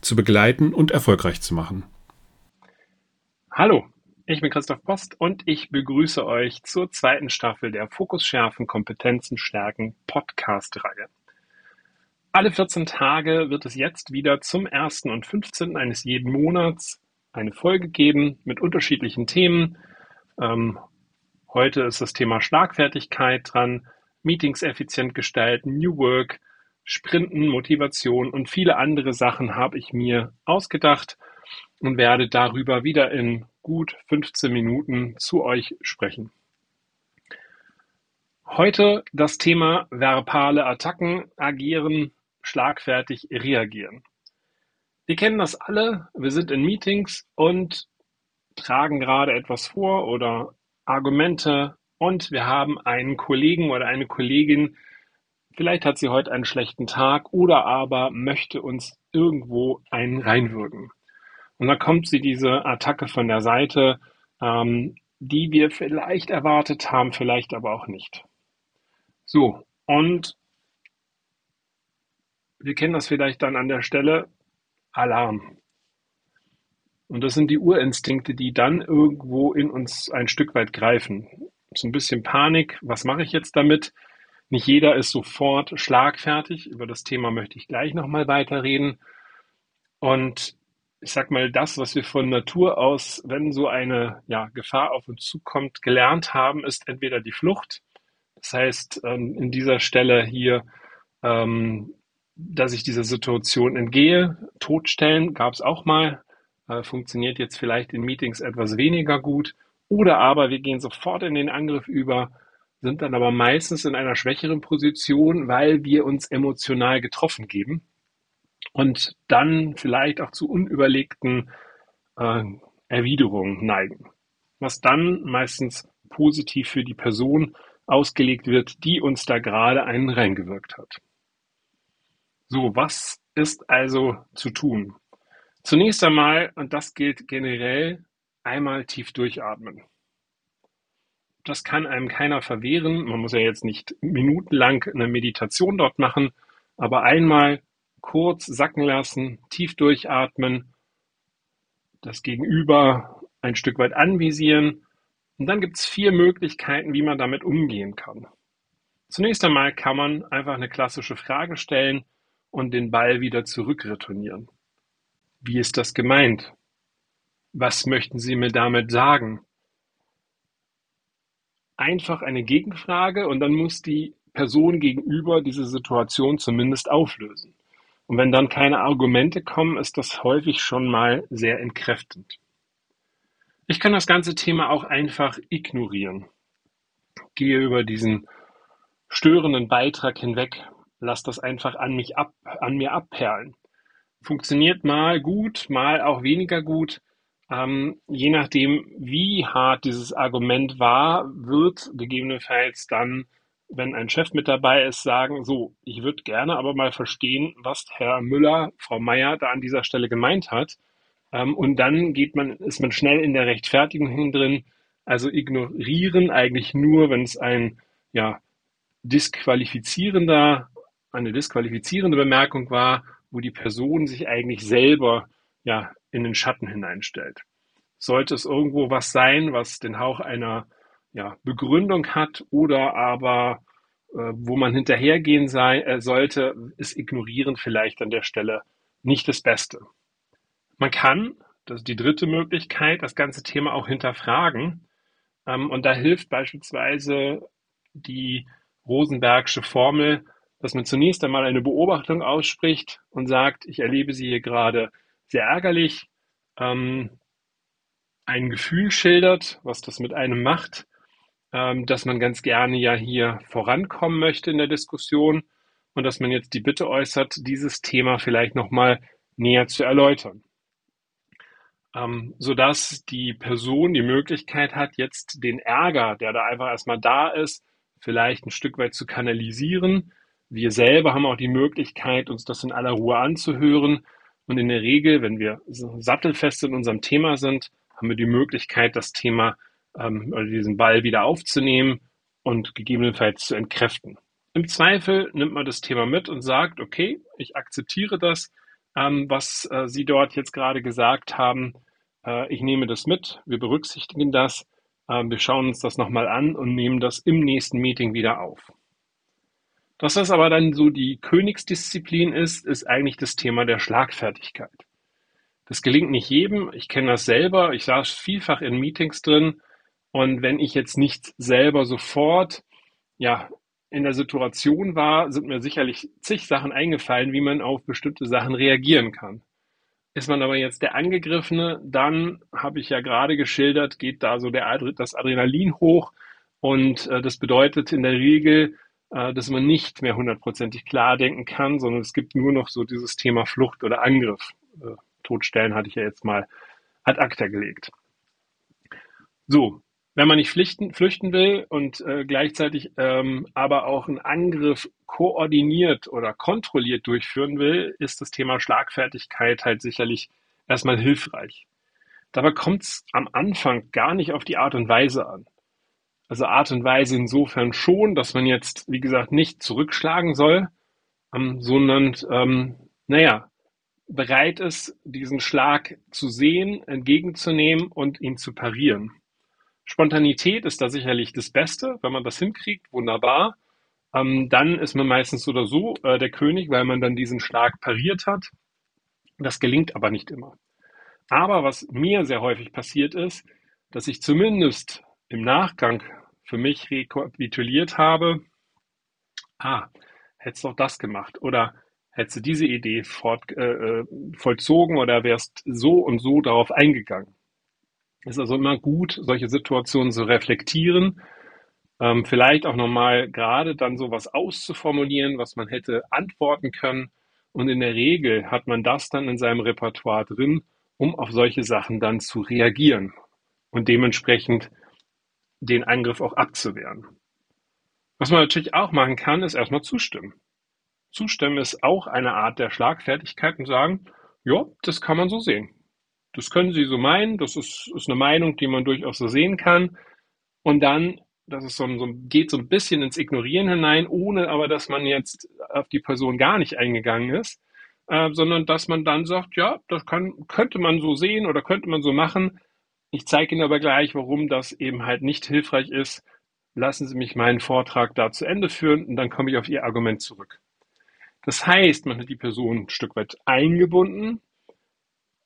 zu begleiten und erfolgreich zu machen. Hallo, ich bin Christoph Post und ich begrüße euch zur zweiten Staffel der Fokus schärfen, Kompetenzen stärken Podcast-Reihe. Alle 14 Tage wird es jetzt wieder zum 1. und 15. eines jeden Monats eine Folge geben mit unterschiedlichen Themen. Ähm, heute ist das Thema Schlagfertigkeit dran, Meetings effizient gestalten, New Work, Sprinten, Motivation und viele andere Sachen habe ich mir ausgedacht und werde darüber wieder in gut 15 Minuten zu euch sprechen. Heute das Thema verbale Attacken, agieren, schlagfertig reagieren. Wir kennen das alle, wir sind in Meetings und tragen gerade etwas vor oder Argumente und wir haben einen Kollegen oder eine Kollegin, Vielleicht hat sie heute einen schlechten Tag oder aber möchte uns irgendwo einen reinwürgen. Und da kommt sie diese Attacke von der Seite, ähm, die wir vielleicht erwartet haben, vielleicht aber auch nicht. So, und wir kennen das vielleicht dann an der Stelle Alarm. Und das sind die Urinstinkte, die dann irgendwo in uns ein Stück weit greifen. So ein bisschen Panik, was mache ich jetzt damit? Nicht jeder ist sofort schlagfertig. Über das Thema möchte ich gleich nochmal weiterreden. Und ich sag mal, das, was wir von Natur aus, wenn so eine ja, Gefahr auf uns zukommt, gelernt haben, ist entweder die Flucht. Das heißt, ähm, in dieser Stelle hier, ähm, dass ich dieser Situation entgehe, totstellen, gab es auch mal, äh, funktioniert jetzt vielleicht in Meetings etwas weniger gut. Oder aber wir gehen sofort in den Angriff über, sind dann aber meistens in einer schwächeren Position, weil wir uns emotional getroffen geben und dann vielleicht auch zu unüberlegten äh, Erwiderungen neigen, was dann meistens positiv für die Person ausgelegt wird, die uns da gerade einen reingewirkt hat. So, was ist also zu tun? Zunächst einmal, und das gilt generell, einmal tief durchatmen das kann einem keiner verwehren. Man muss ja jetzt nicht minutenlang eine Meditation dort machen, aber einmal kurz sacken lassen, tief durchatmen, das Gegenüber ein Stück weit anvisieren. Und dann gibt es vier Möglichkeiten, wie man damit umgehen kann. Zunächst einmal kann man einfach eine klassische Frage stellen und den Ball wieder zurückretournieren. Wie ist das gemeint? Was möchten Sie mir damit sagen? Einfach eine Gegenfrage und dann muss die Person gegenüber diese Situation zumindest auflösen. Und wenn dann keine Argumente kommen, ist das häufig schon mal sehr entkräftend. Ich kann das ganze Thema auch einfach ignorieren. Gehe über diesen störenden Beitrag hinweg, lass das einfach an mich ab, an mir abperlen. Funktioniert mal gut, mal auch weniger gut. Ähm, je nachdem, wie hart dieses Argument war, wird gegebenenfalls dann, wenn ein Chef mit dabei ist, sagen, so, ich würde gerne aber mal verstehen, was Herr Müller, Frau Meier da an dieser Stelle gemeint hat. Ähm, und dann geht man, ist man schnell in der Rechtfertigung drin. Also ignorieren eigentlich nur, wenn es ein, ja, disqualifizierender, eine disqualifizierende Bemerkung war, wo die Person sich eigentlich selber ja, in den Schatten hineinstellt. Sollte es irgendwo was sein, was den Hauch einer ja, Begründung hat oder aber äh, wo man hinterhergehen sei, äh, sollte, ist Ignorieren vielleicht an der Stelle nicht das Beste. Man kann, das ist die dritte Möglichkeit, das ganze Thema auch hinterfragen. Ähm, und da hilft beispielsweise die Rosenbergsche Formel, dass man zunächst einmal eine Beobachtung ausspricht und sagt, ich erlebe sie hier gerade sehr ärgerlich, ähm, ein Gefühl schildert, was das mit einem macht, ähm, dass man ganz gerne ja hier vorankommen möchte in der Diskussion und dass man jetzt die Bitte äußert, dieses Thema vielleicht nochmal näher zu erläutern. ähm, sodass die Person die Möglichkeit hat, jetzt den Ärger, der da einfach erstmal da ist, vielleicht ein Stück weit zu kanalisieren. Wir selber haben auch die Möglichkeit, uns das in aller Ruhe anzuhören. Und in der Regel, wenn wir sattelfest in unserem Thema sind, haben wir die Möglichkeit, das Thema ähm, oder diesen Ball wieder aufzunehmen und gegebenenfalls zu entkräften. Im Zweifel nimmt man das Thema mit und sagt, okay, ich akzeptiere das, ähm, was äh, Sie dort jetzt gerade gesagt haben. Äh, ich nehme das mit, wir berücksichtigen das, äh, wir schauen uns das nochmal an und nehmen das im nächsten Meeting wieder auf. Dass das aber dann so die Königsdisziplin ist, ist eigentlich das Thema der Schlagfertigkeit. Das gelingt nicht jedem. Ich kenne das selber. Ich saß vielfach in Meetings drin. Und wenn ich jetzt nicht selber sofort, ja, in der Situation war, sind mir sicherlich zig Sachen eingefallen, wie man auf bestimmte Sachen reagieren kann. Ist man aber jetzt der Angegriffene, dann habe ich ja gerade geschildert, geht da so der, das Adrenalin hoch und äh, das bedeutet in der Regel, dass man nicht mehr hundertprozentig klar denken kann, sondern es gibt nur noch so dieses Thema Flucht oder Angriff. Äh, Todstellen hatte ich ja jetzt mal ad acta gelegt. So, wenn man nicht flüchten, flüchten will und äh, gleichzeitig ähm, aber auch einen Angriff koordiniert oder kontrolliert durchführen will, ist das Thema Schlagfertigkeit halt sicherlich erstmal hilfreich. Dabei kommt es am Anfang gar nicht auf die Art und Weise an. Also Art und Weise insofern schon, dass man jetzt, wie gesagt, nicht zurückschlagen soll, ähm, sondern, ähm, naja, bereit ist, diesen Schlag zu sehen, entgegenzunehmen und ihn zu parieren. Spontanität ist da sicherlich das Beste. Wenn man das hinkriegt, wunderbar. Ähm, dann ist man meistens oder so äh, der König, weil man dann diesen Schlag pariert hat. Das gelingt aber nicht immer. Aber was mir sehr häufig passiert ist, dass ich zumindest im Nachgang für mich rekapituliert habe, ah, hättest du auch das gemacht oder hättest du diese Idee fort, äh, äh vollzogen oder wärst so und so darauf eingegangen. Es ist also immer gut, solche Situationen zu reflektieren, ähm, vielleicht auch nochmal gerade dann sowas auszuformulieren, was man hätte antworten können. Und in der Regel hat man das dann in seinem Repertoire drin, um auf solche Sachen dann zu reagieren und dementsprechend den Angriff auch abzuwehren. Was man natürlich auch machen kann, ist erstmal zustimmen. Zustimmen ist auch eine Art der Schlagfertigkeit und sagen, ja, das kann man so sehen. Das können Sie so meinen, das ist, ist eine Meinung, die man durchaus so sehen kann. Und dann, das ist so, so, geht so ein bisschen ins Ignorieren hinein, ohne aber, dass man jetzt auf die Person gar nicht eingegangen ist, äh, sondern dass man dann sagt, ja, das kann, könnte man so sehen oder könnte man so machen. Ich zeige Ihnen aber gleich, warum das eben halt nicht hilfreich ist. Lassen Sie mich meinen Vortrag da zu Ende führen und dann komme ich auf Ihr Argument zurück. Das heißt, man hat die Person ein Stück weit eingebunden,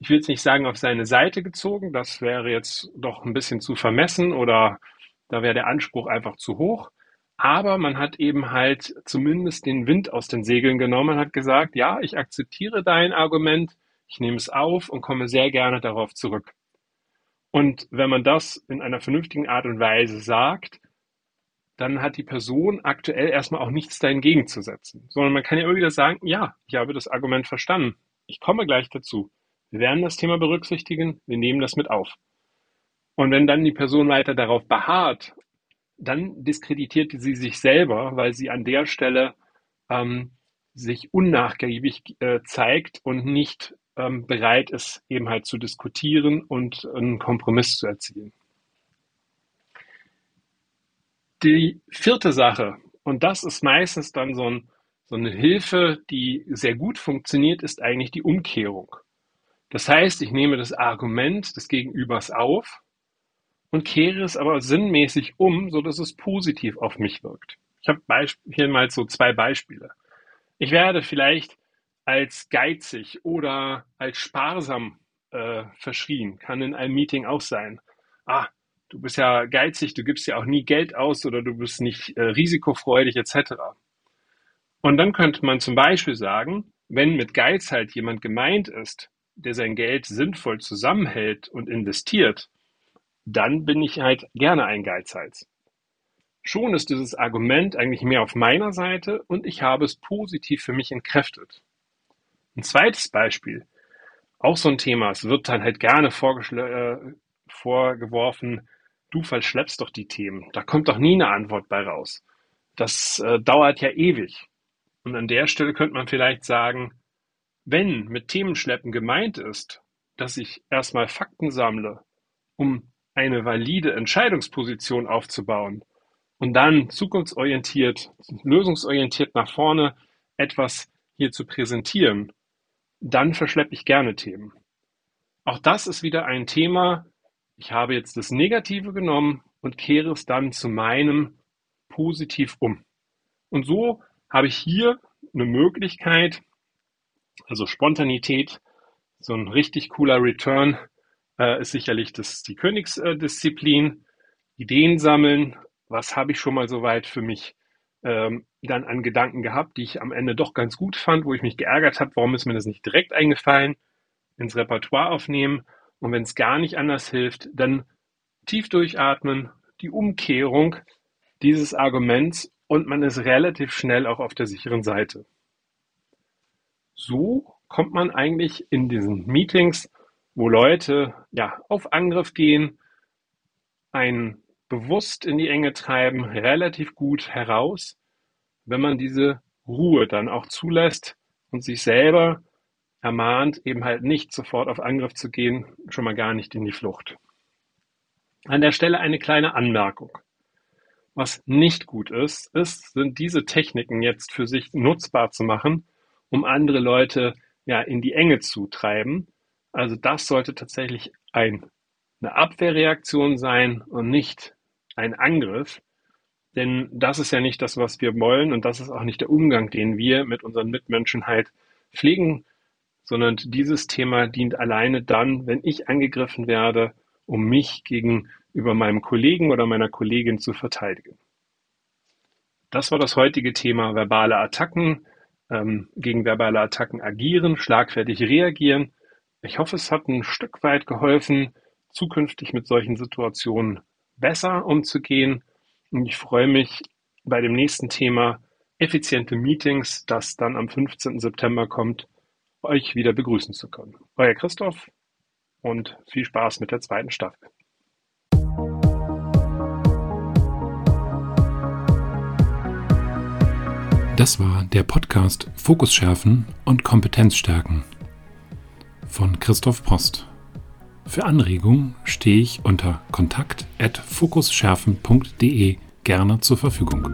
ich will jetzt nicht sagen, auf seine Seite gezogen, das wäre jetzt doch ein bisschen zu vermessen oder da wäre der Anspruch einfach zu hoch. Aber man hat eben halt zumindest den Wind aus den Segeln genommen und hat gesagt, ja, ich akzeptiere dein Argument, ich nehme es auf und komme sehr gerne darauf zurück. Und wenn man das in einer vernünftigen Art und Weise sagt, dann hat die Person aktuell erstmal auch nichts dagegen zu setzen, sondern man kann ja immer wieder sagen, ja, ich habe das Argument verstanden. Ich komme gleich dazu. Wir werden das Thema berücksichtigen, wir nehmen das mit auf. Und wenn dann die Person weiter darauf beharrt, dann diskreditiert sie sich selber, weil sie an der Stelle ähm, sich unnachgiebig äh, zeigt und nicht ähm, bereit ist, eben halt zu diskutieren und einen Kompromiss zu erzielen. Die vierte Sache, und das ist meistens dann so, ein, so eine Hilfe, die sehr gut funktioniert, ist eigentlich die Umkehrung. Das heißt, ich nehme das Argument des Gegenübers auf und kehre es aber sinnmäßig um, so dass es positiv auf mich wirkt. Ich habe hier mal so zwei Beispiele. Ich werde vielleicht als geizig oder als sparsam äh, verschrien, kann in einem Meeting auch sein. Ah, du bist ja geizig, du gibst ja auch nie Geld aus oder du bist nicht äh, risikofreudig etc. Und dann könnte man zum Beispiel sagen, wenn mit Geiz halt jemand gemeint ist, der sein Geld sinnvoll zusammenhält und investiert, dann bin ich halt gerne ein Geizhals. Schon ist dieses Argument eigentlich mehr auf meiner Seite und ich habe es positiv für mich entkräftet. Ein zweites Beispiel. auch so ein Thema. Es wird dann halt gerne äh, vorgeworfen, du verschleppst doch die Themen. Da kommt doch nie eine Antwort bei raus. Das äh, dauert ja ewig. Und an der Stelle könnte man vielleicht sagen, wenn mit Themenschleppen gemeint ist, dass ich erstmal Fakten sammle, um eine valide Entscheidungsposition aufzubauen und dann zukunftsorientiert, lösungsorientiert nach vorne etwas hier zu präsentieren, dann verschleppe ich gerne Themen. Auch das ist wieder ein Thema. Ich habe jetzt das Negative genommen und kehre es dann zu meinem positiv um. Und so habe ich hier eine Möglichkeit, also Spontanität, so ein richtig cooler Return äh, ist sicherlich das, die Königsdisziplin. Ideen sammeln, was habe ich schon mal soweit für mich ähm, dann an Gedanken gehabt, die ich am Ende doch ganz gut fand, wo ich mich geärgert habe, warum ist mir das nicht direkt eingefallen, ins Repertoire aufnehmen und wenn es gar nicht anders hilft, dann tief durchatmen, die Umkehrung dieses Arguments und man ist relativ schnell auch auf der sicheren Seite. So kommt man eigentlich in diesen Meetings, wo Leute ja auf Angriff gehen, einen bewusst in die Enge treiben, relativ gut heraus, wenn man diese Ruhe dann auch zulässt und sich selber ermahnt, eben halt nicht sofort auf Angriff zu gehen, schon mal gar nicht in die Flucht. An der Stelle eine kleine Anmerkung. Was nicht gut ist, ist, sind diese Techniken jetzt für sich nutzbar zu machen, um andere Leute ja in die Enge zu treiben. Also das sollte tatsächlich ein, eine Abwehrreaktion sein und nicht ein Angriff. Denn das ist ja nicht das, was wir wollen und das ist auch nicht der Umgang, den wir mit unseren Mitmenschen halt pflegen, sondern dieses Thema dient alleine dann, wenn ich angegriffen werde, um mich gegenüber meinem Kollegen oder meiner Kollegin zu verteidigen. Das war das heutige Thema verbale Attacken, ähm, gegen verbale Attacken agieren, schlagfertig reagieren. Ich hoffe, es hat ein Stück weit geholfen, zukünftig mit solchen Situationen besser umzugehen. Und ich freue mich bei dem nächsten Thema effiziente Meetings, das dann am 15. September kommt, euch wieder begrüßen zu können. Euer Christoph und viel Spaß mit der zweiten Staffel. Das war der Podcast Fokus schärfen und Kompetenz stärken von Christoph Post. Für Anregungen stehe ich unter kontakt@fokusschärfen.de gerne zur Verfügung.